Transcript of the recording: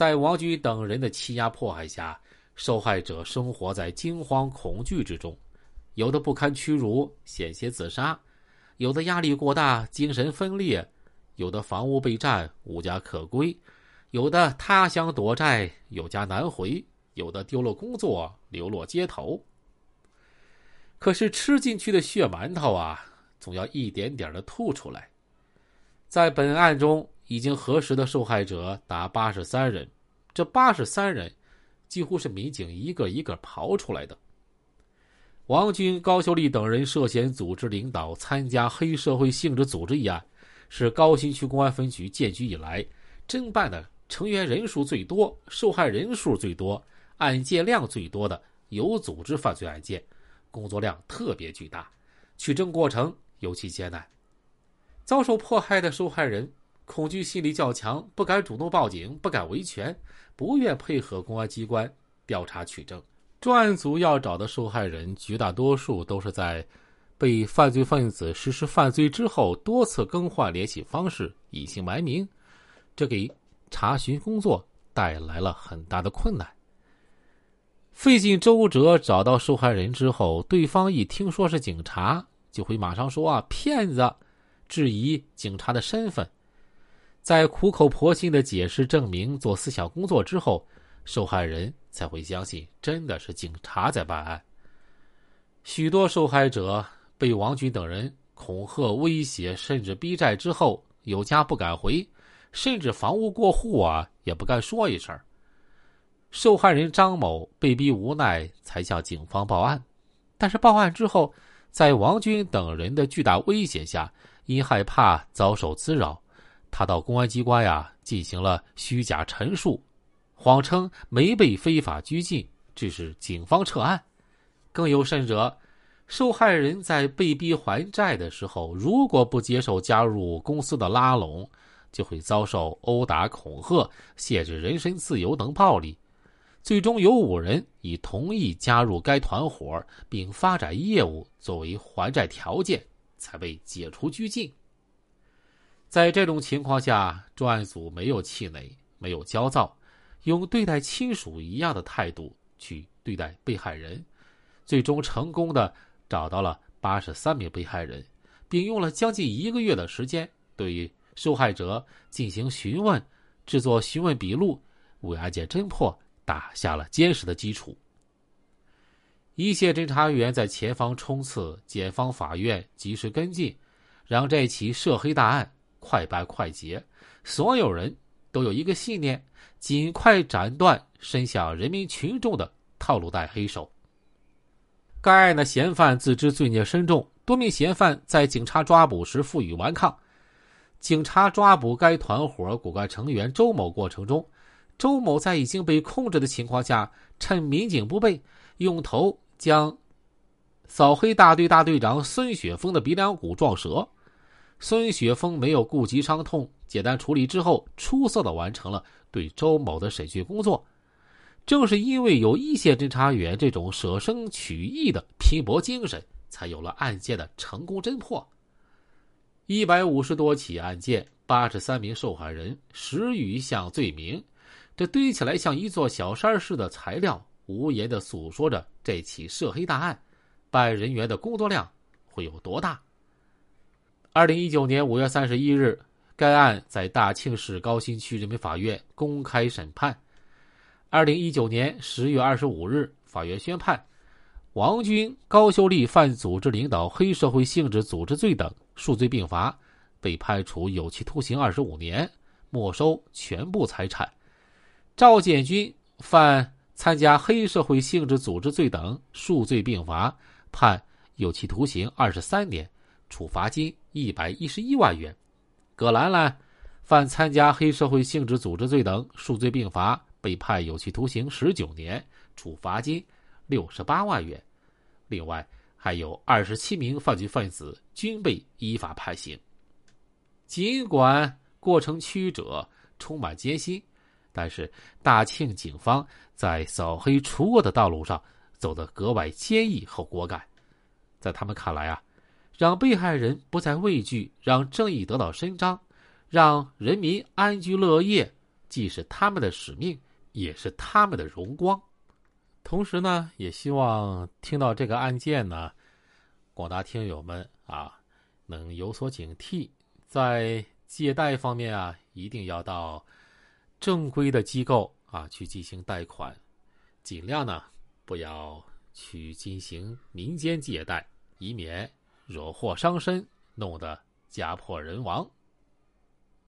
在王军等人的欺压迫害下，受害者生活在惊慌恐惧之中，有的不堪屈辱，险些自杀；有的压力过大，精神分裂；有的房屋被占，无家可归；有的他乡躲债，有家难回；有的丢了工作，流落街头。可是吃进去的血馒头啊，总要一点点的吐出来。在本案中。已经核实的受害者达八十三人，这八十三人几乎是民警一个一个刨出来的。王军、高秀丽等人涉嫌组织领导参加黑社会性质组织一案，是高新区公安分局建局以来侦办的成员人数最多、受害人数最多、案件量最多的有组织犯罪案件，工作量特别巨大，取证过程尤其艰难。遭受迫害的受害人。恐惧心理较强，不敢主动报警，不敢维权，不愿配合公安机关调查取证。专案组要找的受害人，绝大多数都是在被犯罪分子实施犯罪之后，多次更换联系方式，隐姓埋名，这给查询工作带来了很大的困难。费尽周折找到受害人之后，对方一听说是警察，就会马上说啊骗子，质疑警察的身份。在苦口婆心的解释、证明、做思想工作之后，受害人才会相信真的是警察在办案。许多受害者被王军等人恐吓、威胁，甚至逼债之后，有家不敢回，甚至房屋过户啊也不敢说一声。受害人张某被逼无奈才向警方报案，但是报案之后，在王军等人的巨大威胁下，因害怕遭受滋扰。他到公安机关呀进行了虚假陈述，谎称没被非法拘禁，致使警方撤案。更有甚者，受害人在被逼还债的时候，如果不接受加入公司的拉拢，就会遭受殴打、恐吓、限制人身自由等暴力。最终有五人以同意加入该团伙并发展业务作为还债条件，才被解除拘禁。在这种情况下，专案组没有气馁，没有焦躁，用对待亲属一样的态度去对待被害人，最终成功的找到了八十三名被害人，并用了将近一个月的时间对受害者进行询问，制作询问笔录，为案件侦破打下了坚实的基础。一线侦查员在前方冲刺，检方法院及时跟进，让这起涉黑大案。快办快结，所有人都有一个信念：尽快斩断伸向人民群众的套路贷黑手。该案的嫌犯自知罪孽深重，多名嫌犯在警察抓捕时负隅顽抗。警察抓捕该团伙骨干成员周某过程中，周某在已经被控制的情况下，趁民警不备，用头将扫黑大队大队长孙雪峰的鼻梁骨撞折。孙雪峰没有顾及伤痛，简单处理之后，出色的完成了对周某的审讯工作。正是因为有一线侦查员这种舍生取义的拼搏精神，才有了案件的成功侦破。一百五十多起案件，八十三名受害人，十余项罪名，这堆起来像一座小山似的材料，无言的诉说着这起涉黑大案，办案人员的工作量会有多大？二零一九年五月三十一日，该案在大庆市高新区人民法院公开审判。二零一九年十月二十五日，法院宣判，王军、高秀丽犯组织领导黑社会性质组织罪等数罪并罚，被判处有期徒刑二十五年，没收全部财产。赵建军犯参加黑社会性质组织罪等数罪并罚，判有期徒刑二十三年。处罚金一百一十一万元，葛兰兰犯参加黑社会性质组织罪等数罪并罚，被判有期徒刑十九年，处罚金六十八万元。另外还有二十七名犯罪分子均被依法判刑。尽管过程曲折，充满艰辛，但是大庆警方在扫黑除恶的道路上走得格外坚毅和果敢。在他们看来啊。让被害人不再畏惧，让正义得到伸张，让人民安居乐业，既是他们的使命，也是他们的荣光。同时呢，也希望听到这个案件呢，广大听友们啊，能有所警惕，在借贷方面啊，一定要到正规的机构啊去进行贷款，尽量呢不要去进行民间借贷，以免惹祸伤身，弄得家破人亡。